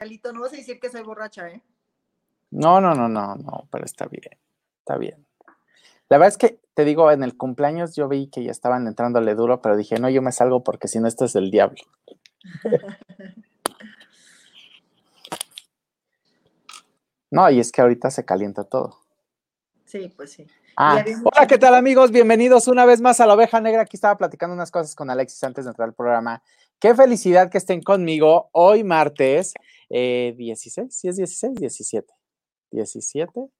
Alito, no vas a decir que soy borracha, ¿eh? No, no, no, no, no, pero está bien, está bien. La verdad es que te digo, en el cumpleaños yo vi que ya estaban entrándole duro, pero dije, no, yo me salgo porque si no, esto es del diablo. no, y es que ahorita se calienta todo. Sí, pues sí. Ah, hola, ¿qué tal amigos? Bienvenidos una vez más a la oveja negra. Aquí estaba platicando unas cosas con Alexis antes de entrar al programa. Qué felicidad que estén conmigo hoy martes eh, 16, ¿sí es 16? 17. 17.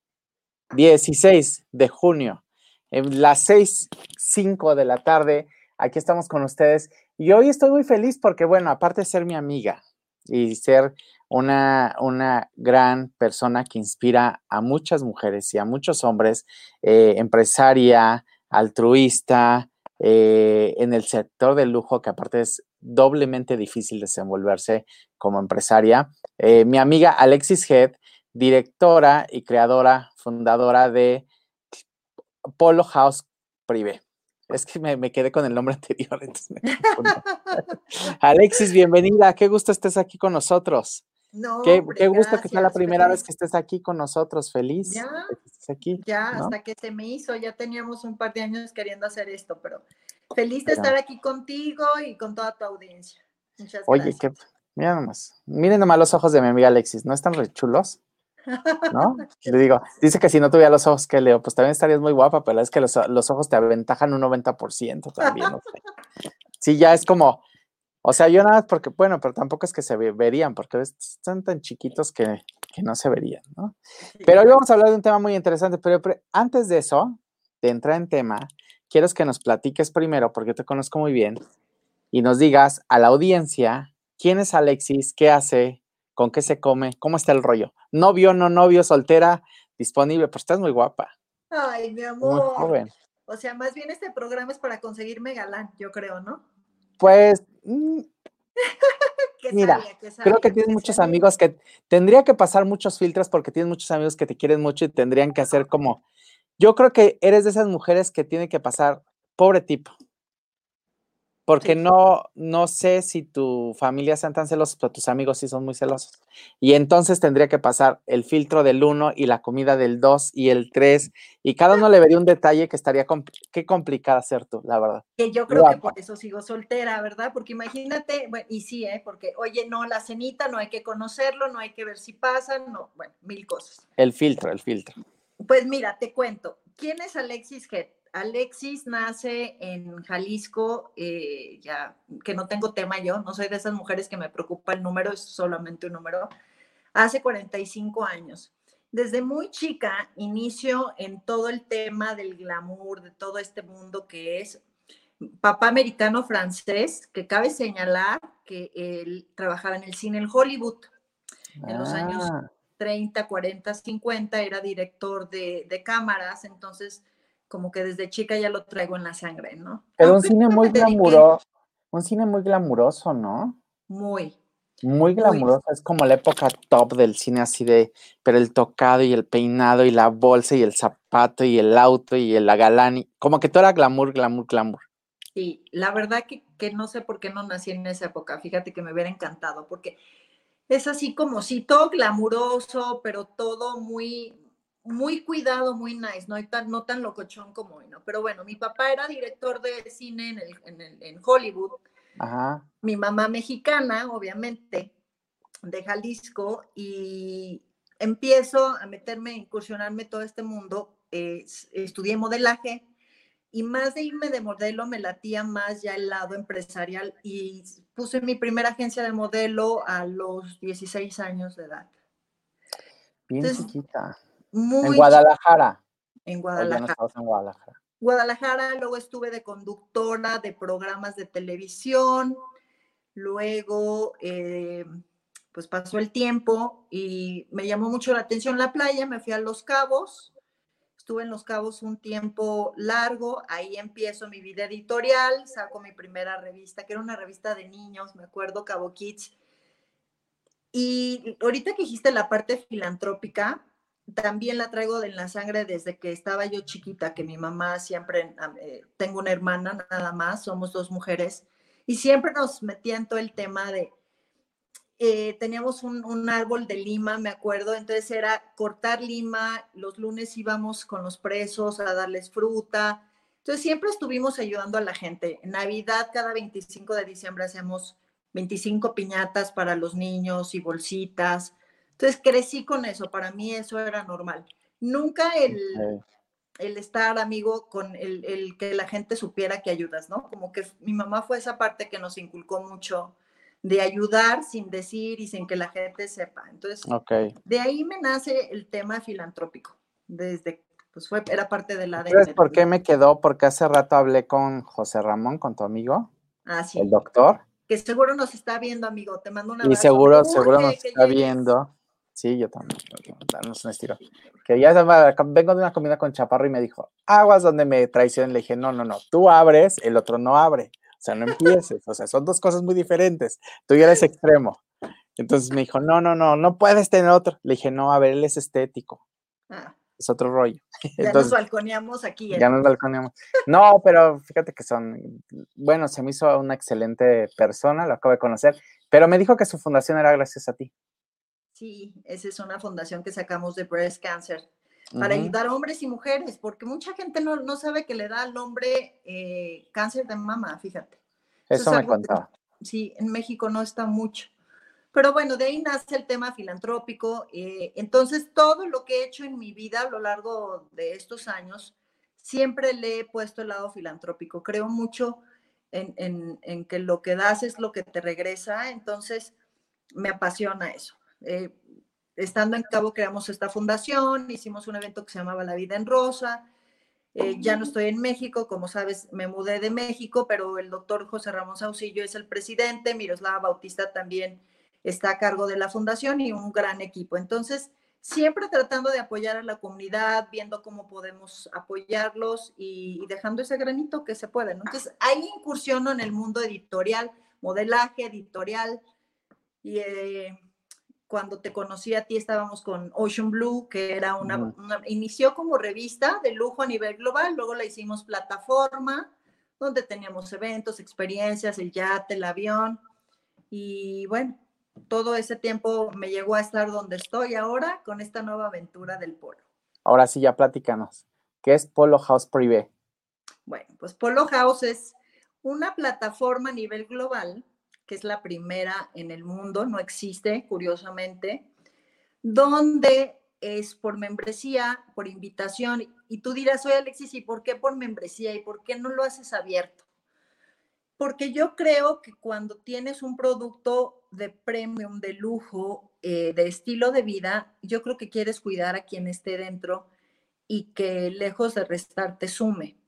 16 de junio, en las 6, 5 de la tarde. Aquí estamos con ustedes. Y hoy estoy muy feliz porque, bueno, aparte de ser mi amiga y ser una, una gran persona que inspira a muchas mujeres y a muchos hombres, eh, empresaria, altruista, eh, en el sector del lujo, que aparte es doblemente difícil desenvolverse como empresaria. Eh, mi amiga Alexis Head, directora y creadora, fundadora de Polo House Privé. Es que me, quedé con el nombre anterior. Alexis, bienvenida. Qué gusto estés aquí con nosotros. No, qué, gusto que sea la primera vez que estés aquí con nosotros. Feliz. Ya, aquí, ya hasta que se me hizo. Ya teníamos un par de años queriendo hacer esto, pero feliz de estar aquí contigo y con toda tu audiencia. Muchas Oye, gracias. Qué, mira nomás. Miren nomás los ojos de mi amiga Alexis. ¿No están re chulos? ¿No? Le digo, dice que si no tuviera los ojos que leo, pues también estarías muy guapa, pero es que los, ojos te aventajan un 90% también. Sí, ya es como, o sea, yo nada, porque, bueno, pero tampoco es que se verían, porque están tan chiquitos que, no se verían, ¿no? Pero hoy vamos a hablar de un tema muy interesante, pero, antes de eso, de entrar en tema, quiero que nos platiques primero, porque te conozco muy bien, y nos digas a la audiencia quién es Alexis, qué hace, con qué se come, cómo está el rollo. Novio, no novio, soltera, disponible, pues estás muy guapa. Ay, mi amor. Muy joven. O sea, más bien este programa es para conseguirme galán, yo creo, ¿no? Pues, mm, mira, creo que tienes muchos amigos que tendría que pasar muchos filtros porque tienes muchos amigos que te quieren mucho y tendrían que hacer como, yo creo que eres de esas mujeres que tiene que pasar, pobre tipo, porque no, no sé si tu familia sean tan celosos, pero tus amigos sí son muy celosos. Y entonces tendría que pasar el filtro del 1 y la comida del 2 y el 3, y cada uno le vería un detalle que estaría, qué complicada ser tú, la verdad. Que yo creo que por eso sigo soltera, ¿verdad? Porque imagínate, bueno, y sí, ¿eh? Porque, oye, no, la cenita, no hay que conocerlo, no hay que ver si pasan, no, bueno, mil cosas. El filtro, el filtro. Pues mira, te cuento, ¿quién es Alexis Head? Alexis nace en Jalisco, eh, ya que no tengo tema yo, no soy de esas mujeres que me preocupa el número, es solamente un número, hace 45 años. Desde muy chica inicio en todo el tema del glamour, de todo este mundo que es papá americano francés, que cabe señalar que él trabajaba en el cine en Hollywood en los años 30, 40, 50, era director de, de cámaras, entonces como que desde chica ya lo traigo en la sangre, ¿no? Pero un cine muy glamuroso, un cine muy glamuroso, ¿no? Muy. Muy glamuroso, es como la época top del cine así de, pero el tocado y el peinado y la bolsa y el zapato y el auto y el galán, como que todo era glamour, glamour, glamour. Sí, la verdad que, que no sé por qué no nací en esa época, fíjate que me hubiera encantado, porque es así como sí, todo glamuroso, pero todo muy, muy cuidado, muy nice, no, tan, no tan locochón como hoy, ¿no? Pero bueno, mi papá era director de cine en, el, en, Hollywood. Ajá. Mi mamá mexicana, obviamente, de Jalisco, y empiezo a meterme, a incursionarme todo este mundo. estudié modelaje y más de irme de modelo me latía más ya el lado empresarial y puse mi primera agencia de modelo a los 16 años de edad. Bien chiquita en Guadalajara. En Guadalajara. en Guadalajara. Guadalajara, luego estuve de conductora de programas de televisión, luego eh, pues pasó el tiempo y me llamó mucho la atención la playa, me fui a Los Cabos, estuve en Los Cabos un tiempo largo, ahí empiezo mi vida editorial, saco mi primera revista, que era una revista de niños, me acuerdo, Cabo Kids. Y ahorita que dijiste la parte filantrópica, también la traigo en la sangre desde que estaba yo chiquita, que mi mamá siempre, eh, tengo una hermana nada más, somos dos mujeres, y siempre nos metía en todo el tema de, eh, teníamos un, un, árbol de lima, me acuerdo, entonces era cortar lima, los lunes íbamos con los presos a darles fruta, entonces siempre estuvimos ayudando a la gente. En Navidad, cada 25 de diciembre hacemos 25 piñatas para los niños y bolsitas. Entonces crecí con eso, para mí eso era normal. Nunca el, el estar amigo con el, el, que la gente supiera que ayudas, ¿no? Como que mi mamá fue esa parte que nos inculcó mucho de ayudar sin decir y sin que la gente sepa. Entonces, de ahí me nace el tema filantrópico, desde, pues fue, era parte de la... ¿Sabes por qué me quedó? Porque hace rato hablé con José Ramón, con tu amigo, ah, sí. el doctor. Que seguro nos está viendo, amigo, te mando una. Y seguro, seguro nos está viendo. Sí, yo también. Darnos un estilo. Que ya vengo de una comida con Chaparro y me dijo, aguas donde me traicionen. Le dije, no, no, no, tú abres, el otro no abre. O sea, no empieces. O sea, son dos cosas muy diferentes. Tú ya eres extremo. Entonces me dijo, no, no, no, no puedes tener otro. Le dije, no, a ver, él es estético. Ah. Es otro rollo. Ya Entonces, nos balconeamos aquí. ¿eh? Ya nos balconeamos. No, pero fíjate que son, bueno, se me hizo una excelente persona, lo acabo de conocer, pero me dijo que su fundación era gracias a ti. Sí, esa es una fundación que sacamos de Breast Cancer para ayudar a hombres y mujeres, porque mucha gente no, no sabe que le da al hombre eh, cáncer de mama, fíjate. Eso, me contaba. sí, en México no está mucho. Pero bueno, de ahí nace el tema filantrópico. Eh, entonces, todo lo que he hecho en mi vida a lo largo de estos años, siempre le he puesto el lado filantrópico. Creo mucho en, en, en que lo que das es lo que te regresa, entonces me apasiona eso. Eh, estando en Cabo creamos esta fundación, hicimos un evento que se llamaba La Vida en Rosa. Eh, ya no estoy en México, como sabes, me mudé de México, pero el doctor José Ramón Saucillo es el presidente, Miroslava Bautista también está a cargo de la fundación y un gran equipo. Entonces, siempre tratando de apoyar a la comunidad, viendo cómo podemos apoyarlos y, dejando ese granito que se puede. Entonces, ahí incursiono en el mundo editorial, modelaje, editorial y... Eh, cuando te conocí a ti estábamos con Ocean Blue, que era una, inició como revista de lujo a nivel global, luego la hicimos plataforma, donde teníamos eventos, experiencias, el yate, el avión, y bueno, todo ese tiempo me llegó a estar donde estoy ahora con esta nueva aventura del polo. Ahora sí, ya platícanos, ¿qué es Polo House Privé? Bueno, pues Polo House es una plataforma a nivel global que es la primera en el mundo, no existe, curiosamente, donde es por membresía, por invitación. Y tú dirás, oye Alexis, ¿y por qué por membresía? ¿Y por qué no lo haces abierto? Porque yo creo que cuando tienes un producto de premium, de lujo, eh, de estilo de vida, yo creo que quieres cuidar a quien esté dentro y que lejos de restar te sume.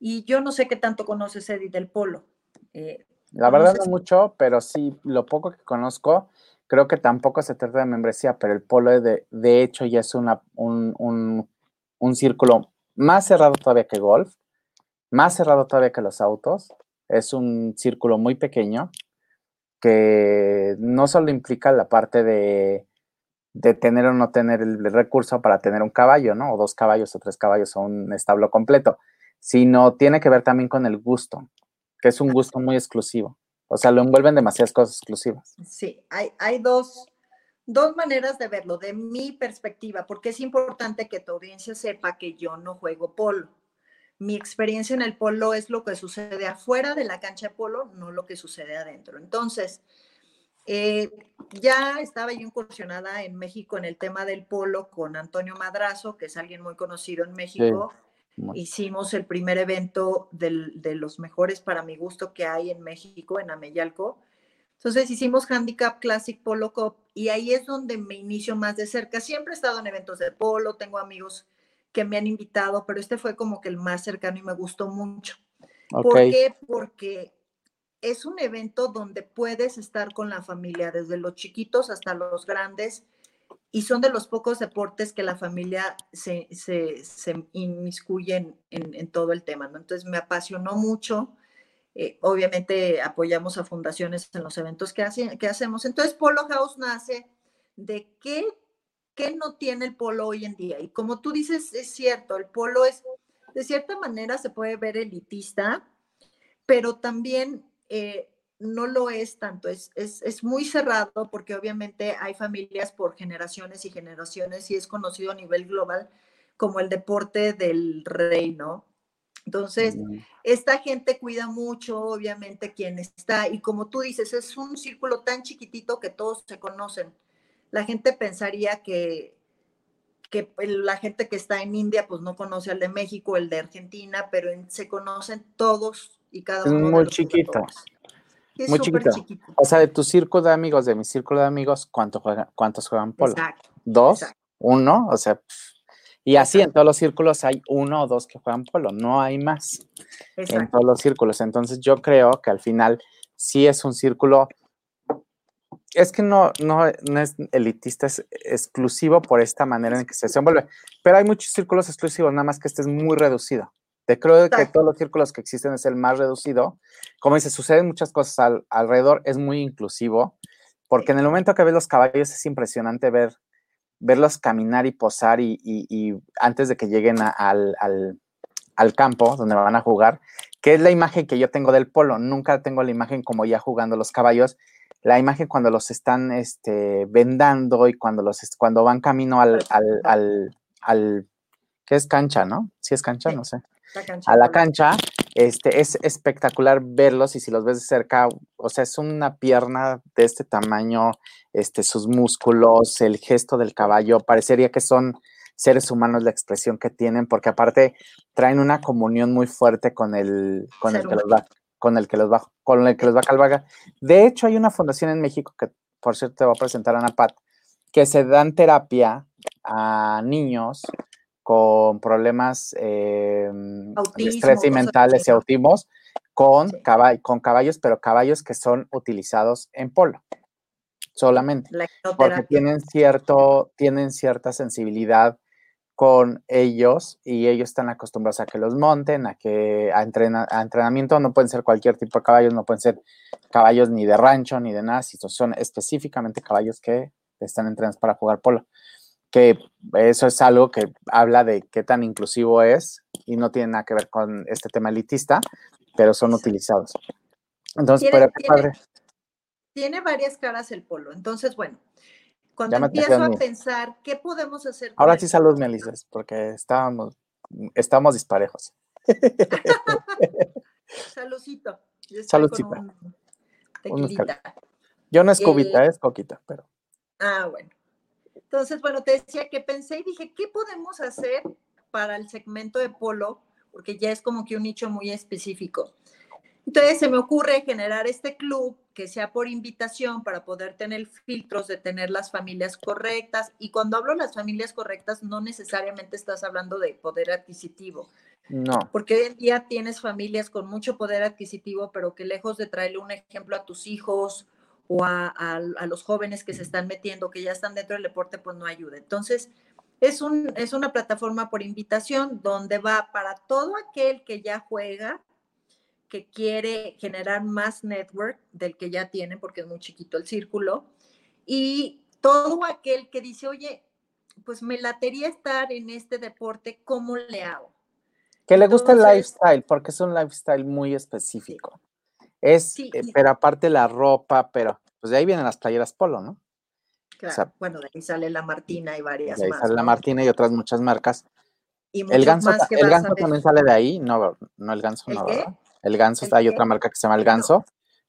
Y yo no sé qué tanto conoces, Eddie, del polo. Eh, la verdad no mucho, pero sí, lo poco que conozco, creo que tampoco se trata de membresía, pero el polo de, de hecho ya es una, un, un, un, círculo más cerrado todavía que golf, más cerrado todavía que los autos. Es un círculo muy pequeño que no solo implica la parte de, de tener o no tener el recurso para tener un caballo, ¿no? O dos caballos o tres caballos o un establo completo, sino tiene que ver también con el gusto que es un gusto muy exclusivo. O sea, lo envuelven demasiadas cosas exclusivas. Sí, hay, hay dos, dos maneras de verlo, de mi perspectiva, porque es importante que tu audiencia sepa que yo no juego polo. Mi experiencia en el polo es lo que sucede afuera de la cancha de polo, no lo que sucede adentro. Entonces, eh, ya estaba yo incursionada en México en el tema del polo con Antonio Madrazo, que es alguien muy conocido en México. Hicimos el primer evento de los mejores para mi gusto que hay en México, en Ameyalco. Entonces hicimos Handicap Classic Polo Cup y ahí es donde me inicio más de cerca. Siempre he estado en eventos de polo, tengo amigos que me han invitado, pero este fue como que el más cercano y me gustó mucho. ¿Por qué? Porque es un evento donde puedes estar con la familia, desde los chiquitos hasta los grandes, y son de los pocos deportes que la familia se, se, se inmiscuye en, todo el tema, ¿no? Entonces me apasionó mucho. Eh, obviamente apoyamos a fundaciones en los eventos que, que hacemos. Entonces Polo House nace de qué, qué no tiene el polo hoy en día. Y como tú dices, es cierto, el polo es, de cierta manera se puede ver elitista, pero también eh, no lo es tanto, es, es, es, muy cerrado porque obviamente hay familias por generaciones y generaciones y es conocido a nivel global como el deporte del rey, ¿no? Entonces, esta gente cuida mucho, obviamente, quien está, y como tú dices, es un círculo tan chiquitito que todos se conocen. La gente pensaría que, que la gente que está en India, pues no conoce al de México, el de Argentina, pero se conocen todos y cada uno. Es muy chiquito. Muy chiquito. O sea, de tu círculo de amigos, de mi círculo de amigos, ¿cuánto juegan, ¿cuántos juegan polo? Exacto. ¿Dos? ¿Uno? O sea, y así en todos los círculos hay uno o dos que juegan polo, no hay más en todos los círculos. Entonces yo creo que al final sí es un círculo, es que no, no, es elitista, es exclusivo por esta manera en que se desenvuelve. Pero hay muchos círculos exclusivos, nada más que este es muy reducido. Te creo que todos los círculos que existen es el más reducido. Como dice, suceden muchas cosas alrededor, es muy inclusivo, porque en el momento que ves los caballos es impresionante ver verlos caminar y posar y, antes de que lleguen al, campo donde van a jugar, que es la imagen que yo tengo del polo. Nunca tengo la imagen como ya jugando los caballos. La imagen cuando los están este, vendando y cuando, los, cuando van camino al, al, al, ¿qué es cancha, no? Si es cancha, no sé. A la cancha, este, es espectacular verlos y si los ves de cerca, o sea, es una pierna de este tamaño, este, sus músculos, el gesto del caballo, parecería que son seres humanos la expresión que tienen, porque aparte traen una comunión muy fuerte con el, con el que los va, con el que los va, con el que los va calvaga. De hecho, hay una fundación en México que, por cierto, te va a presentar a Ana Pat, que se dan terapia a niños con problemas eh, de estrés y mentales y autismos con, con caballos, pero caballos que son utilizados en polo solamente. porque tienen, cierto, tienen cierta sensibilidad con ellos y ellos están acostumbrados a que los monten, a que a, a entrenamiento no pueden ser cualquier tipo de caballos, no pueden ser caballos ni de rancho ni de nada, son específicamente caballos que están entrenados para jugar polo que eso es algo que habla de qué tan inclusivo es y no tiene nada que ver con este tema elitista, pero son utilizados. Entonces, tiene, padre. Tiene varias caras el polo. Entonces, bueno, cuando empiezo a pensar, ¿qué podemos hacer? Ahora sí, salud, Melices, porque estábamos, estamos disparejos. Saludcito. Saludcita. Yo no es cubita, es coquita, pero. Ah, bueno. Entonces, bueno, te decía que pensé y dije, ¿qué podemos hacer para el segmento de polo? Porque ya es como que un nicho muy específico. Entonces se me ocurre generar este club que sea por invitación para poder tener filtros de tener las familias correctas. Y cuando hablo de las familias correctas, no necesariamente estás hablando de poder adquisitivo. No. Porque hoy en día tienes familias con mucho poder adquisitivo, pero que lejos de traerle un ejemplo a tus hijos o a, los jóvenes que se están metiendo, que ya están dentro del deporte, pues no ayuda. Entonces, es, un, es una plataforma por invitación donde va para todo aquel que ya juega, que quiere generar más network del que ya tiene, porque es muy chiquito el círculo, y todo aquel que dice, oye, pues me latería estar en este deporte, ¿cómo le hago? Que le gusta el lifestyle, porque es un lifestyle muy específico. Es, eh, pero aparte la ropa, pero pues de ahí vienen las playeras polo, ¿no? Claro, bueno, de ahí sale la Martina y varias de ahí más. Sale la Martina y otras muchas marcas. Y el ganso, el ganso también sale de ahí, no, no el ganso, no, ¿verdad? El ganso, hay otra marca que se llama el ganso.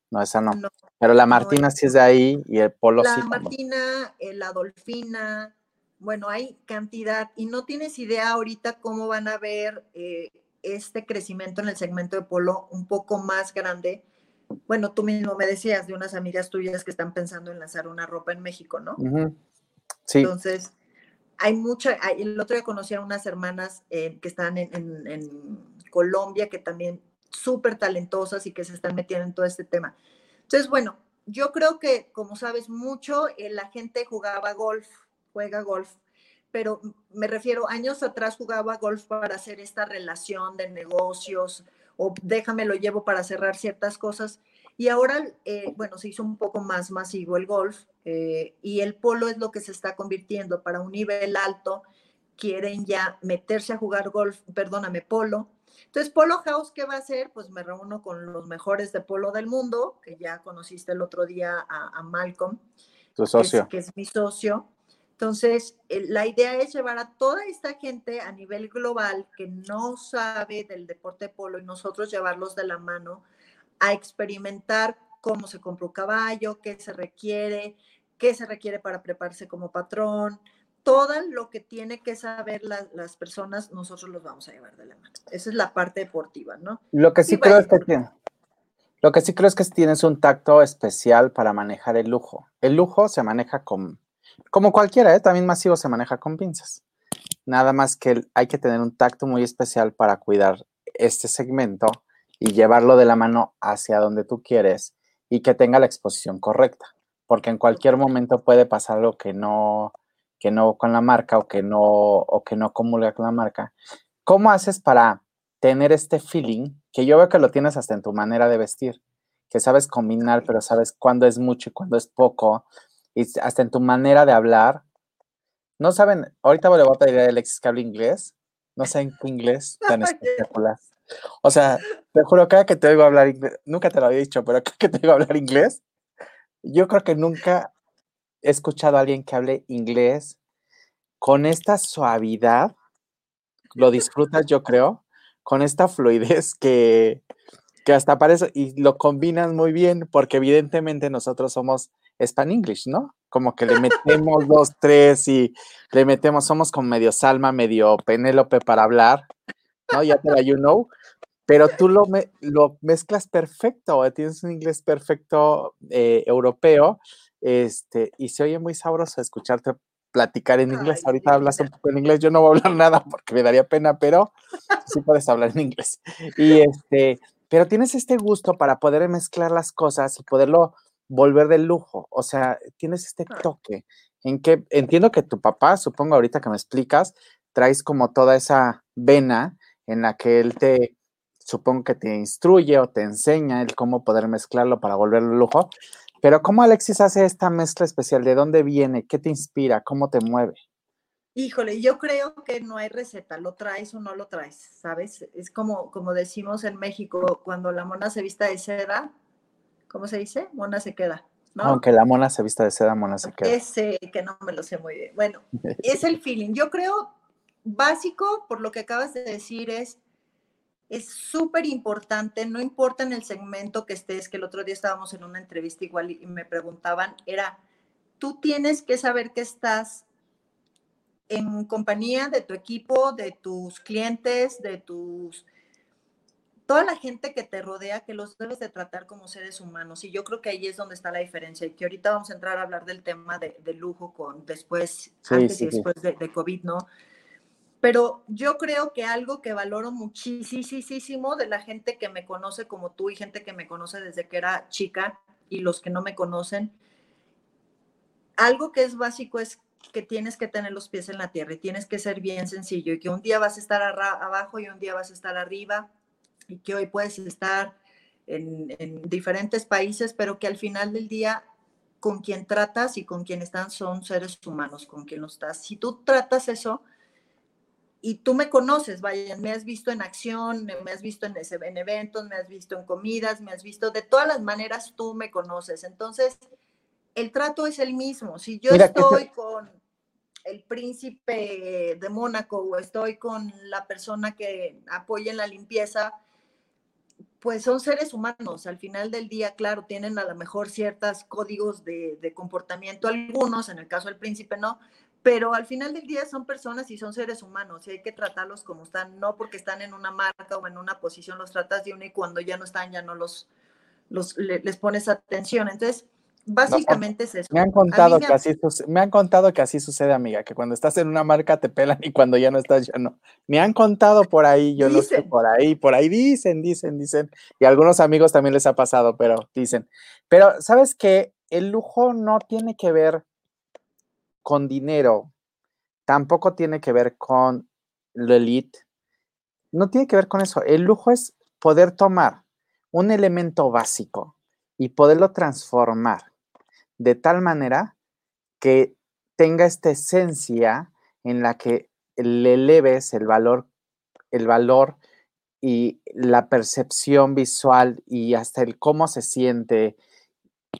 No, esa no. Pero la Martina sí es de ahí y el polo la sí. La Martina, eh, la Dolfina, bueno, hay cantidad y no tienes idea ahorita cómo van a ver eh, este crecimiento en el segmento de polo un poco más grande bueno, tú mismo me decías de unas amigas tuyas que están pensando en lanzar una ropa en México, ¿no? Sí. Entonces, hay mucha, el otro día conocí a unas hermanas eh, que están en, Colombia, que también súper talentosas y que se están metiendo en todo este tema. Entonces, bueno, yo creo que, como sabes mucho, eh, la gente jugaba golf, juega golf, pero me refiero, años atrás jugaba golf para hacer esta relación de negocios, o déjame lo llevo para cerrar ciertas cosas. Y ahora, eh, bueno, se hizo un poco más masivo el golf eh, y el polo es lo que se está convirtiendo para un nivel alto. Quieren ya meterse a jugar golf, perdóname, polo. Entonces, Polo House, ¿qué va a hacer? Pues me reúno con los mejores de polo del mundo, que ya conociste el otro día a, Malcolm. Socio. Que es, mi socio. Entonces, la idea es llevar a toda esta gente a nivel global que no sabe del deporte polo y nosotros llevarlos de la mano a experimentar cómo se compra un caballo, qué se requiere, qué se requiere para prepararse como patrón, todo lo que tiene que saber las personas, nosotros los vamos a llevar de la mano. Esa es la parte deportiva, ¿no? Lo que sí creo es que tiene, lo que sí creo es que tienes un tacto especial para manejar el lujo. El lujo se maneja con, como cualquiera, ¿eh? también masivo se maneja con pinzas. Nada más que hay que tener un tacto muy especial para cuidar este segmento y llevarlo de la mano hacia donde tú quieres y que tenga la exposición correcta, porque en cualquier momento puede pasar algo que no, que no con la marca o que no, o que no comulga con la marca. ¿Cómo haces para tener este feeling que yo veo que lo tienes hasta en tu manera de vestir? Que sabes combinar, pero sabes cuándo es mucho y cuándo es poco, y hasta en tu manera de hablar. No saben, ahorita le voy a pedir a Alexis que hable inglés. No sé en qué inglés tan espectacular. O sea, te juro, cada que te oigo hablar inglés, nunca te lo había dicho, pero cada que te oigo hablar inglés, yo creo que nunca he escuchado a alguien que hable inglés con esta suavidad, lo disfrutas yo creo, con esta fluidez que, que hasta parece, y lo combinas muy bien, porque evidentemente nosotros somos Span English, ¿no? Como que le metemos dos, tres y le metemos, somos como medio Salma, medio Penélope para hablar, ¿no? Ya te la you know, pero tú lo, me, lo mezclas perfecto, tienes un inglés perfecto eh, europeo este, y se oye muy sabroso escucharte platicar en inglés. Ahorita hablas un poco en inglés, yo no voy a hablar nada porque me daría pena, pero sí puedes hablar en inglés. Y este, pero tienes este gusto para poder mezclar las cosas y poderlo volver de lujo. O sea, tienes este toque en que entiendo que tu papá, supongo ahorita que me explicas, traes como toda esa vena en la que él te, supongo que te instruye o te enseña el cómo poder mezclarlo para volverlo lujo. Pero ¿cómo Alexis hace esta mezcla especial? ¿De dónde viene? ¿Qué te inspira? ¿Cómo te mueve? Híjole, yo creo que no hay receta, lo traes o no lo traes, ¿sabes? Es como, como decimos en México, cuando la mona se vista de seda, ¿cómo se dice? Mona se queda. ¿no? Aunque la mona se vista de seda, mona se queda. Ese que no me lo sé muy bien. Bueno, es el feeling. Yo creo básico, por lo que acabas de decir, es es súper importante, no importa en el segmento que estés, que el otro día estábamos en una entrevista igual y me preguntaban, era, tú tienes que saber que estás en compañía de tu equipo, de tus clientes, de tus toda la gente que te rodea, que los debes de tratar como seres humanos. Y yo creo que ahí es donde está la diferencia. Y que ahorita vamos a entrar a hablar del tema de, lujo con después, antes y después de, de, COVID, ¿no? pero yo creo que algo que valoro muchísimo de la gente que me conoce como tú y gente que me conoce desde que era chica y los que no me conocen, algo que es básico es que tienes que tener los pies en la tierra y tienes que ser bien sencillo y que un día vas a estar abajo y un día vas a estar arriba y que hoy puedes estar en, en diferentes países, pero que al final del día con quien tratas y con quien están son seres humanos, con quien lo estás. Si tú tratas eso, y tú me conoces, vaya, me has visto en acción, me has visto en, en eventos, me has visto en comidas, me has visto de todas las maneras, tú me conoces. Entonces, el trato es el mismo. Si yo estoy con el príncipe de Mónaco o estoy con la persona que apoya en la limpieza, pues son seres humanos. Al final del día, claro, tienen a lo mejor ciertos códigos de, de comportamiento, algunos, en el caso del príncipe no, pero al final del día son personas y son seres humanos y hay que tratarlos como están, no porque están en una marca o en una posición los tratas de uno y cuando ya no están ya no los, los les pones atención. Entonces, básicamente es eso. Me han contado que así me han contado que así sucede, amiga, que cuando estás en una marca te pelan y cuando ya no estás ya no. Me han contado por ahí, yo no sé por ahí, por ahí dicen, dicen, dicen y a algunos amigos también les ha pasado, pero dicen. Pero sabes que el lujo no tiene que ver con dinero, tampoco tiene que ver con lo elite, no tiene que ver con eso. El lujo es poder tomar un elemento básico y poderlo transformar de tal manera que tenga esta esencia en la que le eleves el valor, el valor y la percepción visual y hasta el cómo se siente,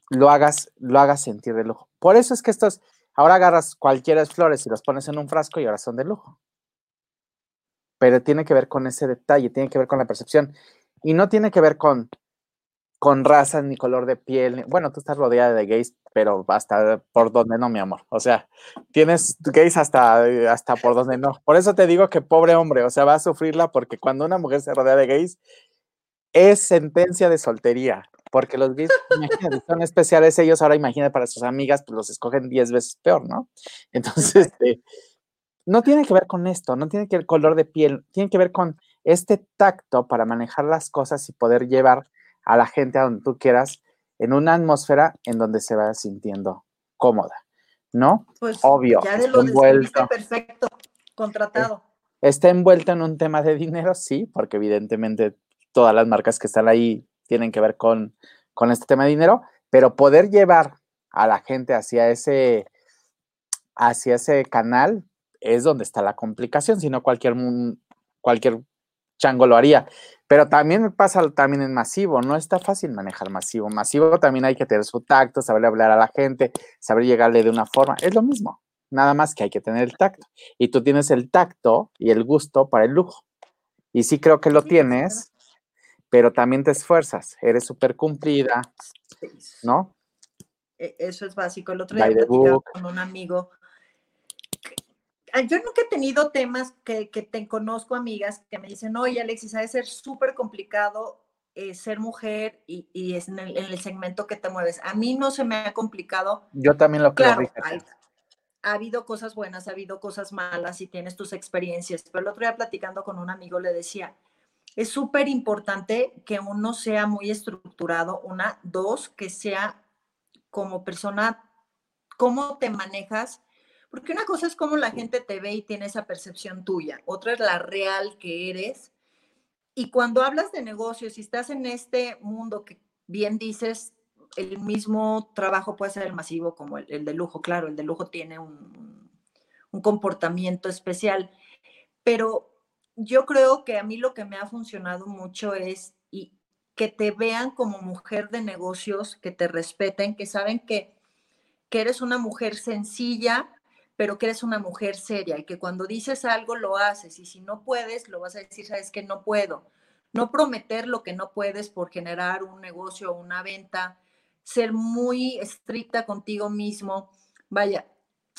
lo hagas, lo hagas sentir de lujo. Por eso es que estos, ahora agarras cualquiera de flores y los pones en un frasco y ahora son de lujo. Pero tiene que ver con ese detalle, tiene que ver con la percepción. Y no tiene que ver con, con raza ni color de piel. Bueno, tú estás rodeada de gays, pero hasta por donde no, mi amor. O sea, tienes gays hasta, hasta por donde no. Por eso te digo que pobre hombre, o sea, va a sufrirla porque cuando una mujer se rodea de gays, es sentencia de soltería. Porque los gays, son especiales ellos, ahora imagínate para sus amigas, pues los escogen 10 veces peor, ¿no? Entonces, este, no tiene que ver con esto, no tiene que ver con color de piel, tiene que ver con este tacto para manejar las cosas y poder llevar a la gente a donde tú quieras en una atmósfera en donde se vaya sintiendo cómoda, ¿no? Pues obvio. Ya de lo envuelto, perfecto, contratado. Está envuelto en un tema de dinero, sí, porque evidentemente todas las marcas que están ahí tienen que ver con, con este tema de dinero, pero poder llevar a la gente hacia ese, hacia ese canal es donde está la complicación, si no cualquier, cualquier chango lo haría. Pero también pasa también en masivo, no está fácil manejar masivo. Masivo también hay que tener su tacto, saber hablar a la gente, saber llegarle de una forma. Es lo mismo, nada más que hay que tener el tacto. Y tú tienes el tacto y el gusto para el lujo. Y sí creo que lo tienes, pero también te esfuerzas, eres súper cumplida, ¿no? E, eso es básico. El otro día con un amigo yo nunca he tenido temas que, que te conozco amigas que me dicen, oye Alexis, ha de ser súper complicado eh, ser mujer y, y es en el, segmento que te mueves. A mí no se me ha complicado. Yo también lo creo. Claro, ha habido cosas buenas, ha habido cosas malas y tienes tus experiencias. Pero el otro día platicando con un amigo le decía, es súper importante que uno sea muy estructurado, una, dos, que sea como persona, cómo te manejas porque una cosa es cómo la gente te ve y tiene esa percepción tuya, otra es la real que eres. Y cuando hablas de negocios y estás en este mundo que bien dices, el mismo trabajo puede ser el masivo como el, de lujo, claro, el de lujo tiene un, un comportamiento especial, pero yo creo que a mí lo que me ha funcionado mucho es y que te vean como mujer de negocios, que te respeten, que saben que, que eres una mujer sencilla, pero que eres una mujer seria y que cuando dices algo lo haces y si no puedes, lo vas a decir, sabes que no puedo. No prometer lo que no puedes por generar un negocio o una venta, ser muy estricta contigo mismo. Vaya,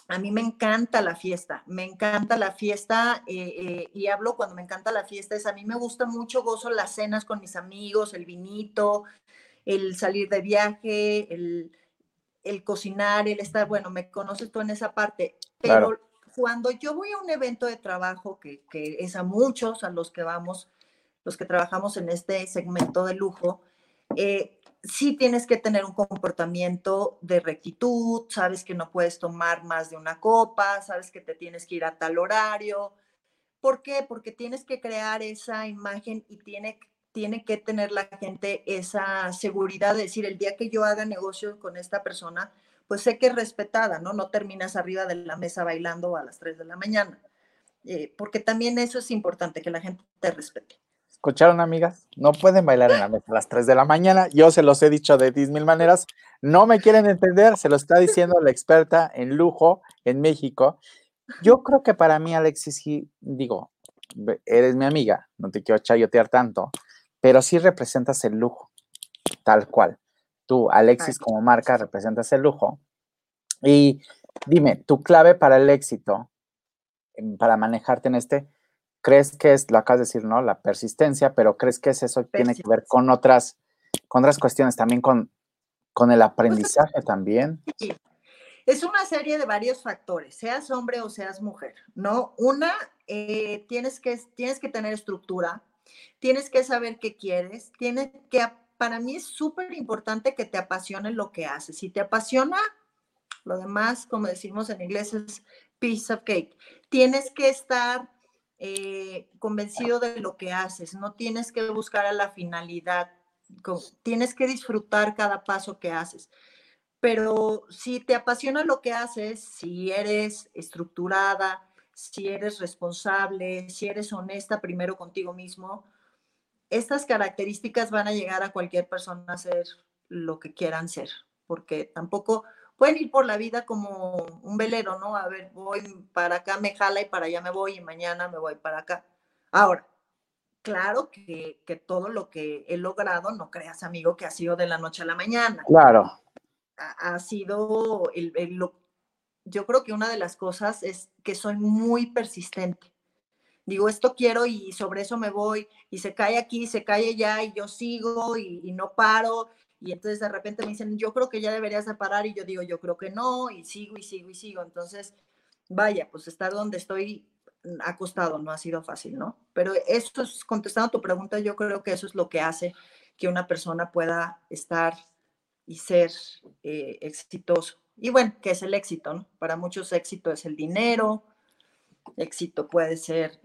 a mí me encanta la fiesta, me encanta la fiesta eh, eh, y hablo cuando me encanta la fiesta, es a mí me gusta mucho, gozo las cenas con mis amigos, el vinito, el salir de viaje, el, el cocinar, el estar, bueno, me conoces tú en esa parte, pero cuando yo voy a un evento de trabajo, que, que, es a muchos a los que vamos, los que trabajamos en este segmento de lujo, eh, sí tienes que tener un comportamiento de rectitud, sabes que no puedes tomar más de una copa, sabes que te tienes que ir a tal horario. ¿Por qué? Porque tienes que crear esa imagen y tiene tiene que tener la gente esa seguridad de decir, el día que yo haga negocio con esta persona, pues sé que es respetada, ¿no? No terminas arriba de la mesa bailando a las 3 de la mañana, eh, porque también eso es importante, que la gente te respete. ¿Escucharon, amigas? No pueden bailar en la mesa a las 3 de la mañana. Yo se los he dicho de 10 mil maneras. No me quieren entender, se lo está diciendo la experta en lujo en México. Yo creo que para mí, Alexis, digo, eres mi amiga, no te quiero chayotear tanto, pero sí representas el lujo, tal cual. Tú, Alexis, como marca, representas el lujo. Y dime, tu clave para el éxito, em, para manejarte en este, ¿crees que es, lo acabas de decir, ¿no? La persistencia, pero ¿crees que es eso tiene que ver con otras, con otras cuestiones, también con, con el aprendizaje también? Es una serie de varios factores, seas hombre o seas mujer, ¿no? Una, eh, tienes, que, tienes que tener estructura, tienes que saber qué quieres, tienes que, para mí es súper importante que te apasione lo que haces. Si te apasiona, lo demás, como decimos en inglés, es piece of cake. Tienes que estar eh, convencido de lo que haces, no tienes que buscar a la finalidad, tienes que disfrutar cada paso que haces. Pero si te apasiona lo que haces, si eres estructurada, si eres responsable, si eres honesta primero contigo mismo, estas características van a llegar a cualquier persona a ser lo que quieran ser, porque tampoco pueden ir por la vida como un velero, ¿no? A ver, voy para acá, me jala y para allá me voy y mañana me voy para acá. Ahora, claro que, todo lo que he logrado, no creas, amigo, que ha sido de la noche a la mañana. Claro. Ha, sido, el, yo creo que una de las cosas es que soy muy persistente. Digo, esto quiero y sobre eso me voy y se cae aquí, se cae allá y yo sigo y, no paro y entonces de repente me dicen, yo creo que ya deberías de parar y yo digo, yo creo que no, y sigo y sigo y sigo. Entonces, vaya, pues estar donde estoy acostado no ha sido fácil, ¿no? Pero esto es, contestando tu pregunta, yo creo que eso es lo que hace que una persona pueda estar y ser eh, exitoso. Y bueno, ¿qué es el éxito? ¿no? Para muchos éxito es el dinero, éxito puede ser,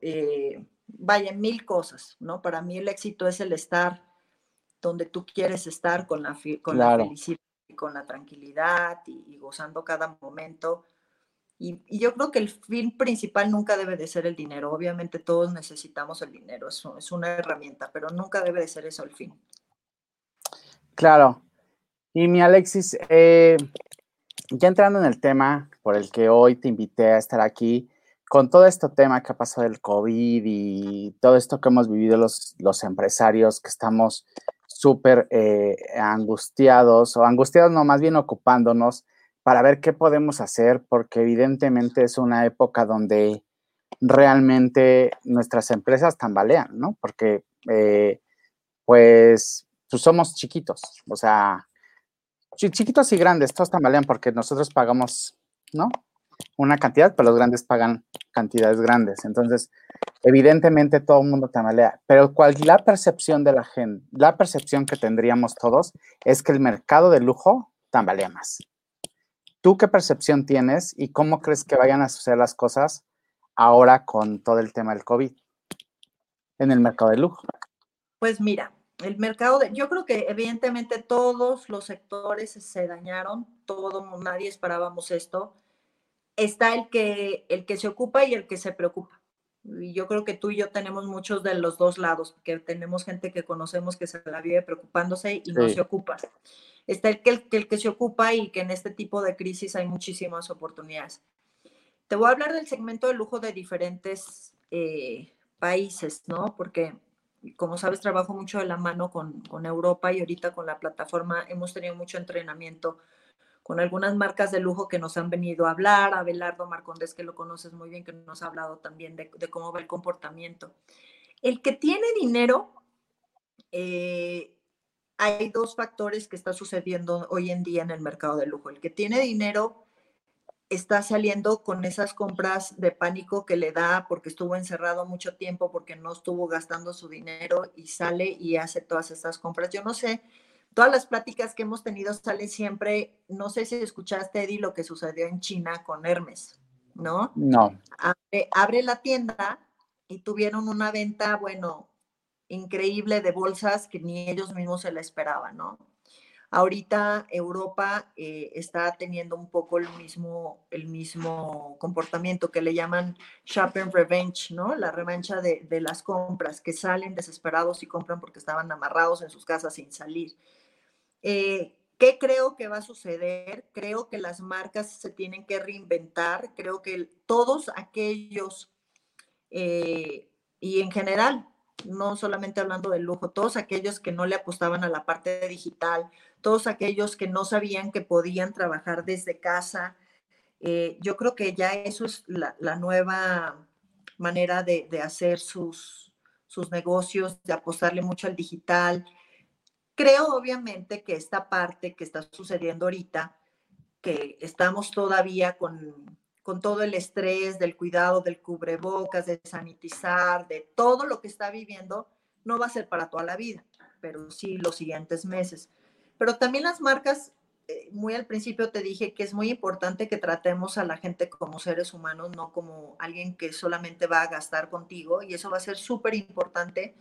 eh, vaya, mil cosas, ¿no? Para mí el éxito es el estar donde tú quieres estar con la, con la felicidad y con la tranquilidad y, gozando cada momento. Y, yo creo que el fin principal nunca debe de ser el dinero. Obviamente todos necesitamos el dinero, es, es una herramienta, pero nunca debe de ser eso el fin. Claro. Y mi Alexis, eh, ya entrando en el tema por el que hoy te invité a estar aquí, con todo este tema que ha pasado del COVID y todo esto que hemos vivido los, los empresarios que estamos súper eh, angustiados, o angustiados no, más bien ocupándonos para ver qué podemos hacer, porque evidentemente es una época donde realmente nuestras empresas tambalean, ¿no? Porque eh, pues, pues, somos chiquitos, o sea, chiquitos y grandes, todos tambalean porque nosotros pagamos, ¿no? Una cantidad, pero los grandes pagan cantidades grandes. Entonces, evidentemente todo el mundo tambalea, pero cuál la percepción de la gente, la percepción que tendríamos todos es que el mercado de lujo tambalea más. ¿Tú qué percepción tienes y cómo crees que vayan a suceder las cosas ahora con todo el tema del COVID en el mercado de lujo? Pues mira, el mercado de, yo creo que evidentemente todos los sectores se dañaron, todo, nadie esperábamos esto. Está el que, el que se ocupa y el que se preocupa y yo creo que tú y yo tenemos muchos de los dos lados, que tenemos gente que conocemos que se la vive preocupándose y no se ocupa. Está el que, el, el que se ocupa y que en este tipo de crisis hay muchísimas oportunidades. Te voy a hablar del segmento de lujo de diferentes eh, países, ¿no? Porque, como sabes, trabajo mucho de la mano con, con Europa y ahorita con la plataforma hemos tenido mucho entrenamiento con algunas marcas de lujo que nos han venido a hablar, Abelardo Marcondes, que lo conoces muy bien, que nos ha hablado también de, cómo va el comportamiento. El que tiene dinero, eh, hay dos factores que están sucediendo hoy en día en el mercado de lujo. El que tiene dinero está saliendo con esas compras de pánico que le da porque estuvo encerrado mucho tiempo, porque no estuvo gastando su dinero y sale y hace todas estas compras. Yo no sé todas las pláticas que hemos tenido sale siempre, no sé si escuchaste, Eddie, lo que sucedió en China con Hermes, ¿no? No. Abre, la tienda y tuvieron una venta, bueno, increíble de bolsas que ni ellos mismos se la esperaban, ¿no? Ahorita Europa eh, está teniendo un poco el mismo, el mismo comportamiento que le llaman shopping revenge, ¿no? La revancha de, de las compras, que salen desesperados y compran porque estaban amarrados en sus casas sin salir. Eh, ¿Qué creo que va a suceder? Creo que las marcas se tienen que reinventar. Creo que todos aquellos, eh, y en general, no solamente hablando del lujo, todos aquellos que no le apostaban a la parte digital, todos aquellos que no sabían que podían trabajar desde casa, eh, yo creo que ya eso es la, nueva manera de, de hacer sus, sus negocios, de apostarle mucho al digital, Creo obviamente que esta parte que está sucediendo ahorita, que estamos todavía con, con todo el estrés del cuidado del cubrebocas, de sanitizar, de todo lo que está viviendo, no va a ser para toda la vida, pero sí los siguientes meses. Pero también las marcas, eh, muy al principio te dije que es muy importante que tratemos a la gente como seres humanos, no como alguien que solamente va a gastar contigo, y eso va a ser súper importante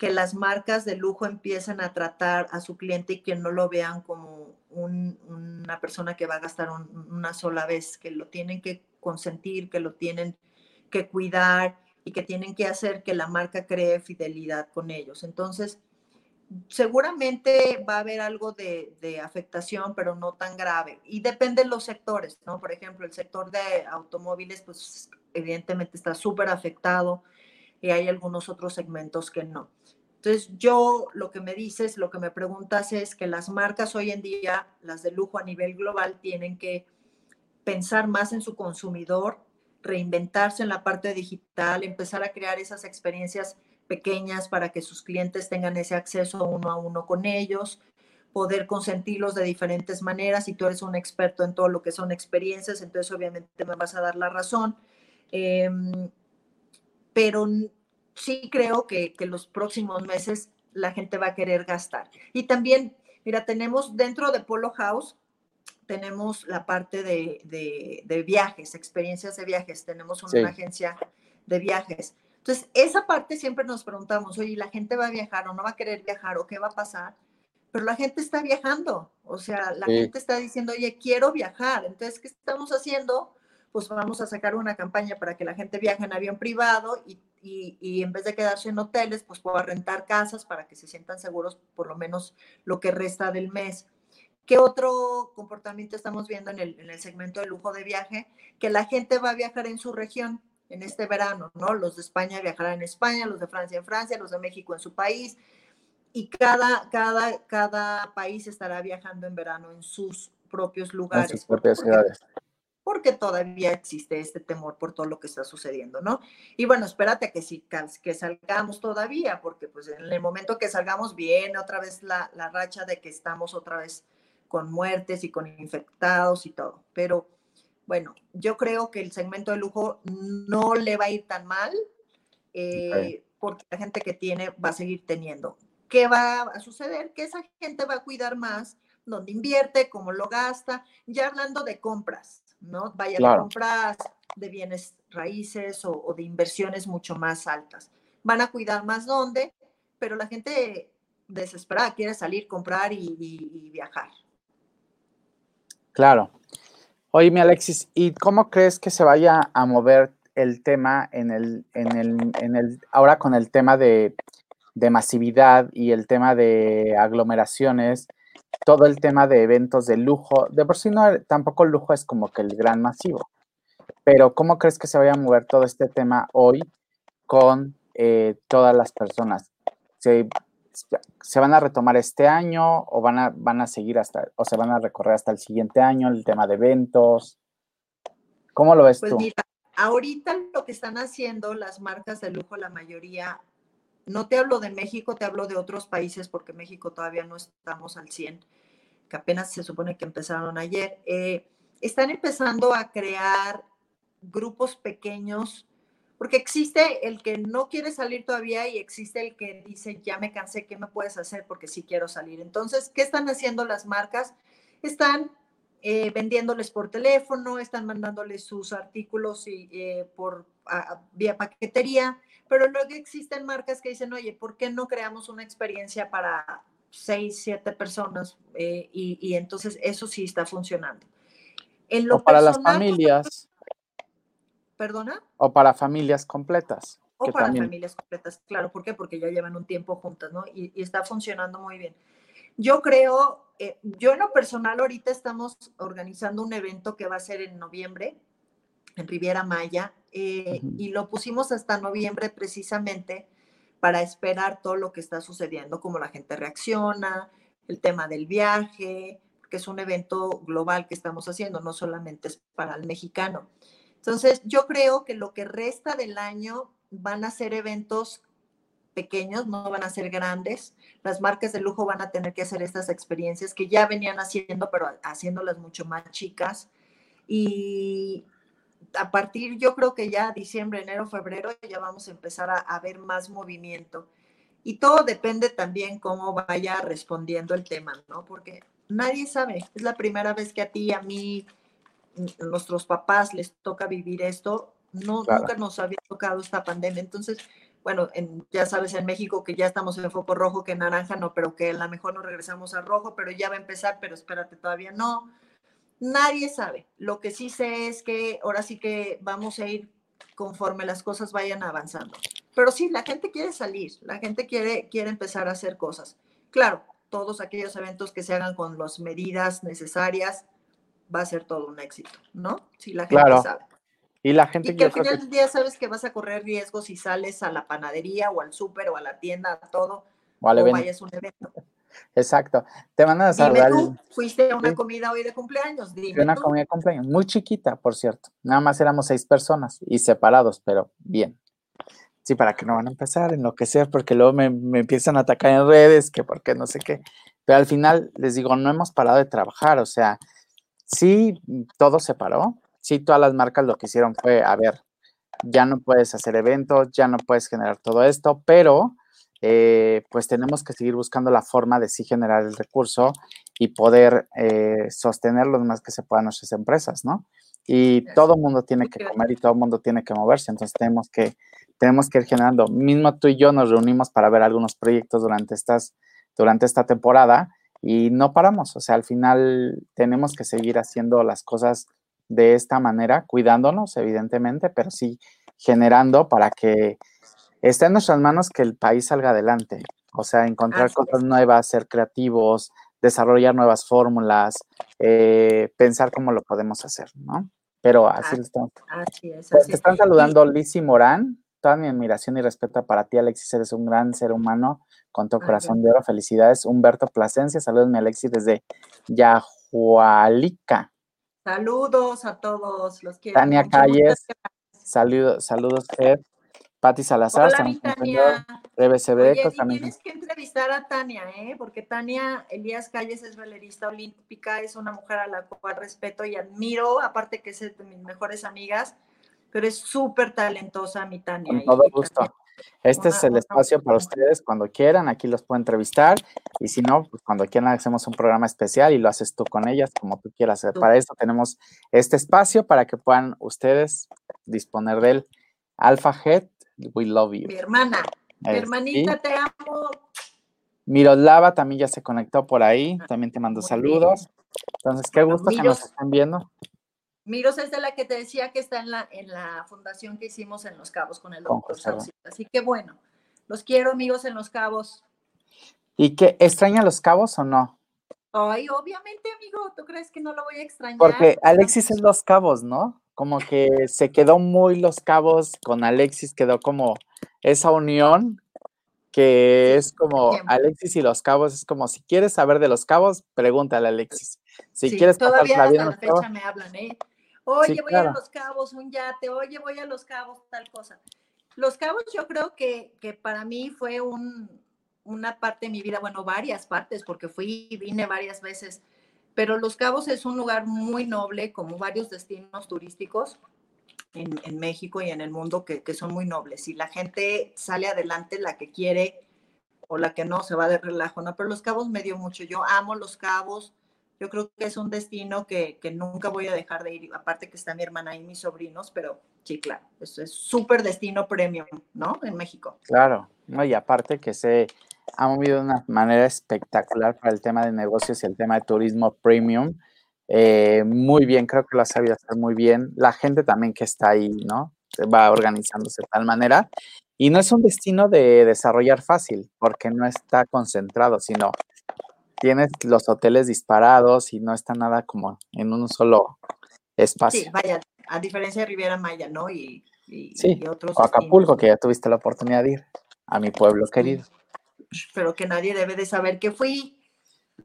que las marcas de lujo empiecen a tratar a su cliente y que no lo vean como una persona que va a gastar una sola vez, que lo tienen que consentir, que lo tienen que cuidar y que tienen que hacer que la marca cree fidelidad con ellos. Entonces, seguramente va a haber algo de, afectación, pero no tan grave. Y depende de los sectores, ¿no? Por ejemplo, el sector de automóviles, pues evidentemente está súper afectado y hay algunos otros segmentos que no. Entonces, yo lo que me dices, lo que me preguntas es que las marcas hoy en día, las de lujo a nivel global, tienen que pensar más en su consumidor, reinventarse en la parte digital, empezar a crear esas experiencias pequeñas para que sus clientes tengan ese acceso uno a uno con ellos, poder consentirlos de diferentes maneras. Si tú eres un experto en todo lo que son experiencias, entonces obviamente me vas a dar la razón. Em, pero sí creo que, que los próximos meses la gente va a querer gastar. Y también, mira, tenemos dentro de Polo House, tenemos la parte de, de, de viajes, experiencias de viajes. Tenemos una agencia de viajes. Entonces, esa parte siempre nos preguntamos, oye, ¿la gente va a viajar o no va a querer viajar o qué va a pasar? Pero la gente está viajando, o sea, la gente está diciendo, oye, quiero viajar. Entonces, ¿qué estamos haciendo? Pues vamos a sacar una campaña para que la gente viaje en avión privado y, y, y en vez de quedarse en hoteles, pues pueda rentar casas para que se sientan seguros por lo menos lo que resta del mes. ¿Qué otro comportamiento estamos viendo en el, en el segmento de lujo de viaje? Que la gente va a viajar en su región en este verano, ¿no? Los de España viajarán en España, los de Francia en Francia, los de México en su país, y cada, cada, cada país estará viajando en verano en sus propios lugares. En sus propias ciudades. Porque todavía existe este temor por todo lo que está sucediendo, ¿no? Y bueno, espérate que, si, que salgamos todavía, porque pues en el momento que salgamos viene otra vez la, la racha de que estamos otra vez con muertes y con infectados y todo. Pero bueno, yo creo que el segmento de lujo no le va a ir tan mal eh, porque la gente que tiene va a seguir teniendo. ¿Qué va a suceder? Que esa gente va a cuidar más dónde invierte, cómo lo gasta, ya hablando de compras, ¿no? Vaya a compras de bienes raíces o, de inversiones mucho más altas. Van a cuidar más dónde, pero la gente desesperada quiere salir, comprar y viajar. Claro. Oye, mi Alexis, ¿y cómo crees que se vaya a mover el tema en el, en el, en el ahora con el tema de, de masividad y el tema de aglomeraciones, todo el tema de eventos de lujo? De por sí no, tampoco el lujo es como que el gran masivo, pero ¿cómo crees que se vaya a mover todo este tema hoy con eh, todas las personas? ¿Se se van a retomar este año o van a, van a seguir hasta, o se van a recorrer hasta el siguiente año el tema de eventos? ¿Cómo lo ves pues tú? Mira, ahorita lo que están haciendo las marcas de lujo, la mayoría, no te hablo de México, te hablo de otros países porque México todavía no estamos al 100, que apenas se supone que empezaron ayer. Eh, están empezando a crear grupos pequeños porque existe el que no quiere salir todavía y existe el que dice, ya me cansé, ¿qué me puedes hacer? Porque sí quiero salir. Entonces, ¿qué están haciendo las marcas? Están eh, vendiéndoles por teléfono, están mandándoles sus artículos y, eh, por vía paquetería, pero luego existen marcas que dicen, oye, ¿por qué no creamos una experiencia para seis, siete personas? Eh, y, entonces eso sí está funcionando. En lo para las pues, familias. ¿Perdona? O para familias completas. O para familias completas, claro. ¿Por qué? Porque ya llevan un tiempo juntas, ¿no? Y, está funcionando muy bien. Yo creo, eh, yo en lo personal ahorita estamos organizando un evento que va a ser en noviembre, en Riviera Maya, eh, y lo pusimos hasta noviembre precisamente para esperar todo lo que está sucediendo, cómo la gente reacciona, el tema del viaje, que es un evento global que estamos haciendo, no solamente es para el mexicano. Entonces, yo creo que lo que resta del año van a ser eventos pequeños, no van a ser grandes. Las marcas de lujo van a tener que hacer estas experiencias que ya venían haciendo, pero haciéndolas mucho más chicas. Y a partir, yo creo que ya diciembre, enero, febrero, ya vamos a empezar a, a ver más movimiento. Y todo depende también cómo vaya respondiendo el tema, ¿no? Porque nadie sabe. Es la primera vez que a ti, a mí, nuestros papás les toca vivir esto, no, nunca nos había tocado esta pandemia. Entonces, bueno, en, ya sabes, en México que ya estamos en foco rojo, que naranja no, pero que a lo mejor nos regresamos a rojo, pero ya va a empezar, pero espérate, todavía no. Nadie sabe. Lo que sí sé es que ahora sí que vamos a ir conforme las cosas vayan avanzando. Pero sí, la gente quiere salir, la gente quiere, quiere empezar a hacer cosas. Claro, todos aquellos eventos que se hagan con las medidas necesarias, va a ser todo un éxito, ¿no? Si la gente sabe. Y la gente y que al final del día sabes que vas a correr riesgos si sales a la panadería o al súper o a la tienda, a todo, o, o vayas a un evento. Exacto. Te van a saludar. Dime tú, fuiste a una comida hoy de cumpleaños. Dime una comida de cumpleaños, muy chiquita, por cierto. Nada más éramos seis personas y separados, pero bien. Sí, para que no van a empezar en lo que sea, porque luego me, me empiezan a atacar en redes, que porque no sé qué. Pero al final les digo, no hemos parado de trabajar, o sea, sí, todo se paró. Sí, todas las marcas lo que hicieron fue, a ver, ya no puedes hacer eventos, ya no puedes generar todo esto, pero eh, pues tenemos que seguir buscando la forma de sí generar el recurso y poder eh, sostener lo más que se puedan nuestras empresas, ¿no? Y todo el mundo tiene que comer y todo el mundo tiene que moverse, entonces tenemos que, tenemos que ir generando. Mismo tú y yo nos reunimos para ver algunos proyectos durante, estas, durante esta temporada y no paramos, o sea, al final tenemos que seguir haciendo las cosas de esta manera, cuidándonos, evidentemente, pero sí generando para que está en nuestras manos que el país salga adelante. O sea, encontrar cosas nuevas, ser creativos, desarrollar nuevas fórmulas, eh, pensar cómo lo podemos hacer, ¿no? Pero así lo estamos. Así es, pues, Te están saludando Lizzie Morán. Toda mi admiración y respeto para ti, Alexis. Eres un gran ser humano con tu corazón de oro. Felicidades. Humberto Plasencia. Saludos, mi Alexis, desde Yahualica. Saludos a todos. Los quiero. Tania Calles. Saludos, saludos, Ed. Pati Salazar. Hola, Tania. Oye, también. tienes que entrevistar a Tania, ¿eh? Porque Tania Elías Calles es velerista olímpica, es una mujer a la cual respeto y admiro, aparte que es de mis mejores amigas, pero es súper talentosa mi Tania. Con todo gusto. Este es el espacio para ustedes cuando quieran, aquí los puedo entrevistar y si no, pues cuando quieran hacemos un programa especial y lo haces tú con ellas como tú quieras. Para eso tenemos este espacio para que puedan ustedes disponer de él. Alpha Head We love you. Mi hermana, mi hermanita, te amo. Miroslava también ya se conectó por ahí, ah, también te mando saludos. Entonces, qué gusto que nos estén viendo. Miros es de la que te decía que está en la, en la fundación que hicimos en Los Cabos con el doctor Así que bueno, los quiero amigos en Los Cabos. ¿Y qué, extraña Los Cabos o no? Ay, obviamente, amigo, ¿tú crees que no lo voy a extrañar? Porque Alexis es Los Cabos, ¿no? como que se quedó muy los cabos con Alexis, quedó como esa unión que es como Alexis y los cabos, es como si quieres saber de los cabos, pregúntale a Alexis. Si quieres todavía hasta la fecha me hablan, ¿eh? Oye, voy a los cabos, un yate, oye, voy a los cabos, tal cosa. Los cabos yo creo que, que para mí fue un, una parte de mi vida, bueno, varias partes, porque fui y vine varias veces pero Los Cabos es un lugar muy noble, como varios destinos turísticos en, México y en el mundo que, son muy nobles. Y la gente sale adelante, la que quiere o la que no, se va de relajo, ¿no? Pero Los Cabos me dio mucho. Yo amo Los Cabos. Yo creo que es un destino que, nunca voy a dejar de ir. Aparte que está mi hermana y mis sobrinos, pero sí, claro, es súper destino premium, ¿no? En México. Claro, no, y aparte que se ha movido de una manera espectacular para el tema de negocios y el tema de turismo premium. Eh, muy bien, creo que lo ha sabido hacer muy bien. La gente también que está ahí, ¿no? Se va organizándose de tal manera. Y no es un destino de desarrollar fácil, porque no está concentrado, sino tienes los hoteles disparados y no está nada como en un solo espacio. Sí, vaya, a diferencia de Riviera Maya, ¿no? Y, sí, otros. O Acapulco, que ya tuviste la oportunidad de ir, a mi pueblo querido pero que nadie debe de saber que fui.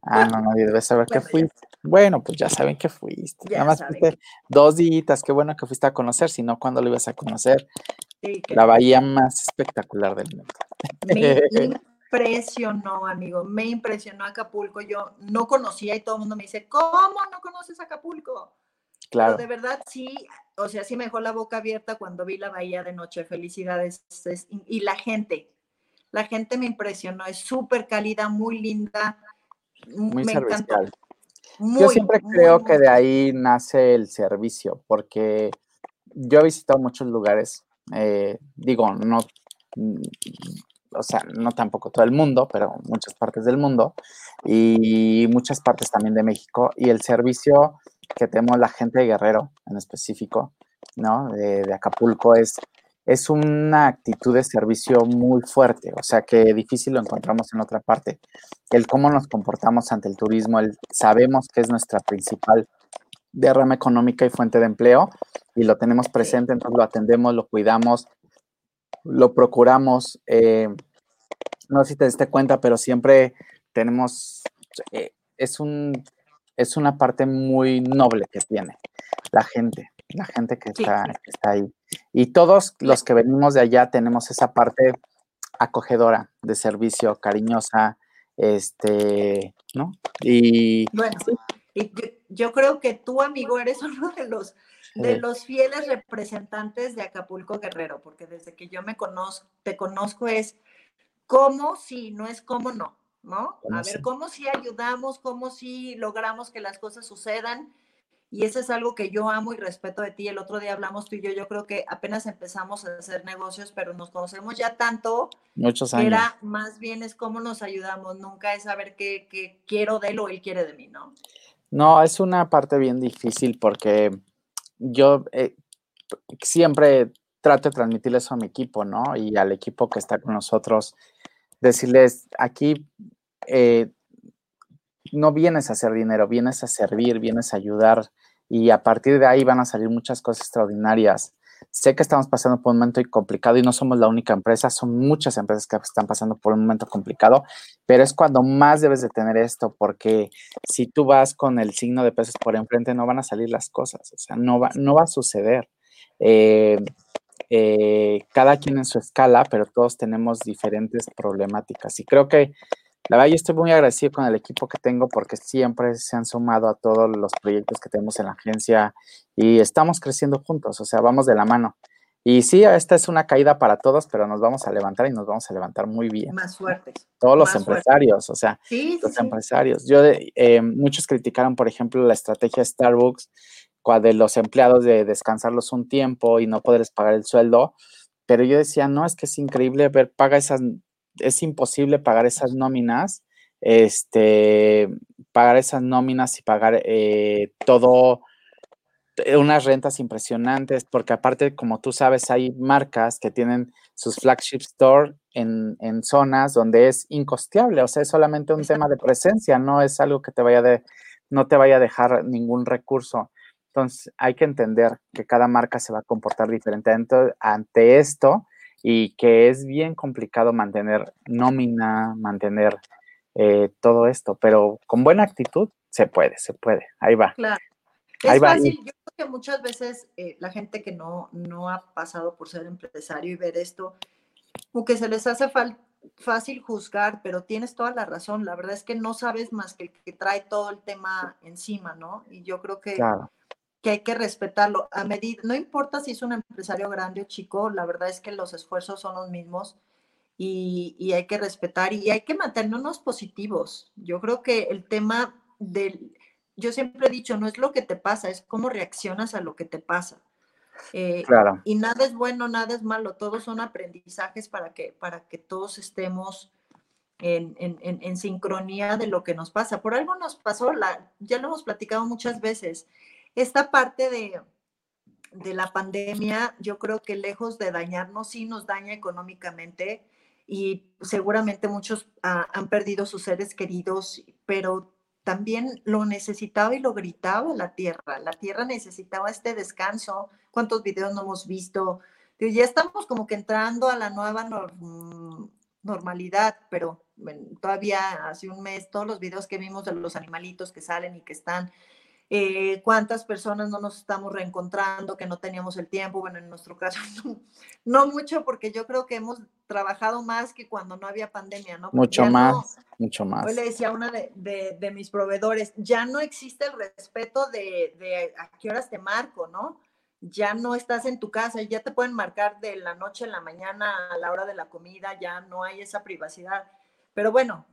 Ah, no, nadie debe saber que fui. Bueno, pues ya saben que fuiste. Nada más fuiste dos días, qué bueno que fuiste a conocer, si no, ¿cuándo lo ibas a conocer? la bahía más espectacular del mundo. Me impresionó, amigo, me impresionó Acapulco. Yo no conocía y todo el mundo me dice, ¿cómo no conoces Acapulco? Claro. Pero de verdad sí, o sea, sí me dejó la boca abierta cuando vi la bahía de noche. Felicidades. y la gente, la gente me impresionó, es súper cálida, muy linda. Muy me servicial. yo siempre creo que de ahí nace el servicio, porque yo he visitado muchos lugares, eh, digo, no, o sea, no tampoco todo el mundo, pero muchas partes del mundo y muchas partes también de México. Y el servicio que tenemos la gente de Guerrero en específico ¿no? De, Acapulco es, es una actitud de servicio muy fuerte, o sea que difícil lo encontramos en otra parte. El cómo nos comportamos ante el turismo, el, sabemos que es nuestra principal derrama económica y fuente de empleo y lo tenemos presente, entonces lo atendemos, lo cuidamos, lo procuramos. Eh, no sé si te diste cuenta, pero siempre tenemos, eh, es, un, es una parte muy noble que tiene la gente, la gente que, está, está ahí. Y todos los que venimos de allá tenemos esa parte acogedora, de servicio, cariñosa, este, ¿no? Y bueno, y yo, creo que tú, amigo, eres uno de los de los fieles representantes de Acapulco Guerrero, porque desde que yo me conozco, te conozco es cómo sí, no es cómo no, ¿no? A ver, cómo sí ayudamos, cómo sí logramos que las cosas sucedan. Y eso es algo que yo amo y respeto de ti. El otro día hablamos tú y yo, yo creo que apenas empezamos a hacer negocios, pero nos conocemos ya tanto. Muchos años. Era más bien es cómo nos ayudamos, nunca es saber qué, qué quiero de él o él quiere de mí, ¿no? No, es una parte bien difícil porque yo eh, siempre trato de transmitirle eso a mi equipo, ¿no? Y al equipo que está con nosotros, decirles, aquí eh, no vienes a hacer dinero, vienes a servir, vienes a ayudar y a partir de ahí van a salir muchas cosas extraordinarias. Sé que estamos pasando por un momento complicado y no somos la única empresa, son muchas empresas que están pasando por un momento complicado, pero es cuando más debes de tener esto, porque si tú vas con el signo de pesos por enfrente, no van a salir las cosas, o sea, no va, no va a suceder. Eh, eh, cada quien en su escala, pero todos tenemos diferentes problemáticas. Y creo que la verdad yo estoy muy agradecido con el equipo que tengo porque siempre se han sumado a todos los proyectos que tenemos en la agencia y estamos creciendo juntos, o sea, vamos de la mano. Y sí, esta es una caída para todos, pero nos vamos a levantar y nos vamos a levantar muy bien. Más fuertes. Todos los empresarios, o sea, los empresarios. Yo, eh, muchos criticaron, por ejemplo, la estrategia de Starbucks de los empleados de descansarlos un tiempo y no poderles pagar el sueldo, pero yo decía, no, es que es increíble ver, paga esas, es imposible pagar esas nóminas, este, pagar esas nóminas y pagar eh, todo, eh, unas rentas impresionantes, porque aparte, como tú sabes, hay marcas que tienen sus flagship store en, en zonas donde es incosteable, o sea, es solamente un tema de presencia, no es algo que te vaya de, no te vaya a dejar ningún recurso. Entonces, hay que entender que cada marca se va a comportar diferente ante esto y que es bien complicado mantener nómina, mantener eh, todo esto, pero con buena actitud se puede, se puede. Ahí va. Claro. Es fácil, yo creo que muchas veces eh, la gente que no, no ha pasado por ser empresario y ver esto, como que se les hace fácil juzgar, pero tienes toda la razón. La verdad es que no sabes más que el que trae todo el tema encima, ¿no? Y yo creo que claro que hay que respetarlo. A medida, no importa si es un empresario grande o chico, la verdad es que los esfuerzos son los mismos y, hay que respetar y hay que mantenernos positivos. Yo creo que el tema del, yo siempre he dicho, no es lo que te pasa, es cómo reaccionas a lo que te pasa. Eh, claro. Y nada es bueno, nada es malo, todos son aprendizajes para que, para que todos estemos en, en, en, sincronía de lo que nos pasa. Por algo nos pasó, la, ya lo hemos platicado muchas veces, esta parte de, la pandemia, yo creo que lejos de dañarnos, sí nos daña económicamente y seguramente muchos ah, han perdido sus seres queridos, pero también lo necesitaba y lo gritaba la tierra. La tierra necesitaba este descanso. ¿Cuántos videos no hemos visto? ya estamos como que entrando a la nueva normalidad, pero todavía hace un mes todos los videos que vimos de los animalitos que salen y que están eh, cuántas personas no nos estamos reencontrando, que no teníamos el tiempo, bueno, en nuestro caso no, mucho, porque yo creo que hemos trabajado más que cuando no había pandemia, ¿no? mucho más, mucho más. Hoy le decía a una de, mis proveedores, ya no existe el respeto de, de a qué horas te marco, ¿no? Ya no estás en tu casa, ya te pueden marcar de la noche a la mañana a la hora de la comida, ya no hay esa privacidad. Pero bueno,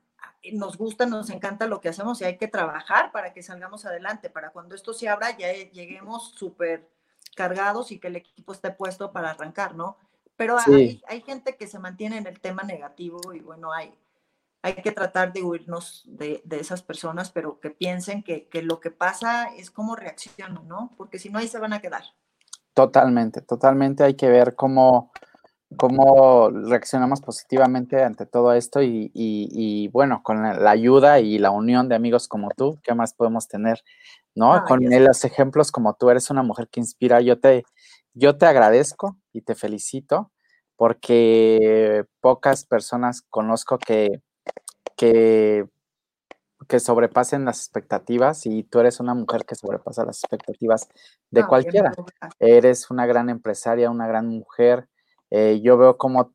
nos gusta, nos encanta lo que hacemos y hay que trabajar para que salgamos adelante, para cuando esto se abra ya lleguemos súper cargados y que el equipo esté puesto para arrancar, ¿no? Pero hay, gente que se mantiene en el tema negativo y bueno, hay, hay que tratar de huirnos de, esas personas, pero que piensen que, que, lo que pasa es cómo reaccionan, ¿no? Porque si no, ahí se van a quedar. Totalmente, totalmente. Hay que ver cómo, cómo reaccionamos positivamente ante todo esto y, bueno, con la ayuda y la unión de amigos como tú, ¿qué más podemos tener? ¿No? con los ejemplos como tú eres una mujer que inspira, yo te, yo te agradezco y te felicito porque pocas personas conozco que, que que sobrepasen las expectativas y tú eres una mujer que sobrepasa las expectativas de cualquiera. Eres una gran empresaria, una gran mujer. Eh, yo veo cómo,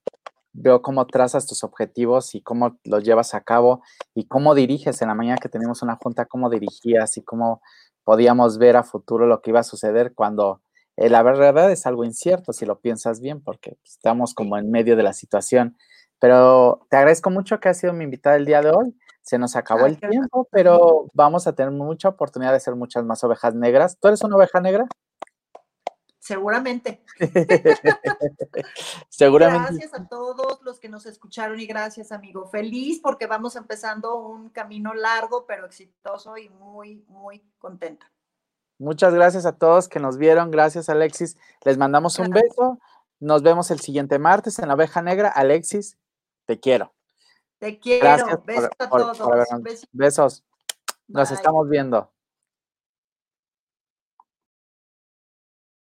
veo cómo trazas tus objetivos y cómo los llevas a cabo y cómo diriges. En la mañana que tenemos una junta, cómo dirigías y cómo podíamos ver a futuro lo que iba a suceder cuando eh, la verdad es algo incierto si lo piensas bien porque estamos como en medio de la situación. Pero te agradezco mucho que has sido mi invitada el día de hoy. Se nos acabó el tiempo, pero vamos a tener mucha oportunidad de hacer muchas más ovejas negras. ¿Tú eres una oveja negra? Seguramente. Seguramente. Gracias a todos los que nos escucharon y gracias, amigo. Feliz porque vamos empezando un camino largo, pero exitoso y muy, muy contenta. Muchas gracias a todos que nos vieron. Gracias, Alexis. Les mandamos un beso. Nos vemos el siguiente martes en la oveja negra. Alexis, te quiero. Te quiero. Besos a todos. Besos. Nos estamos viendo.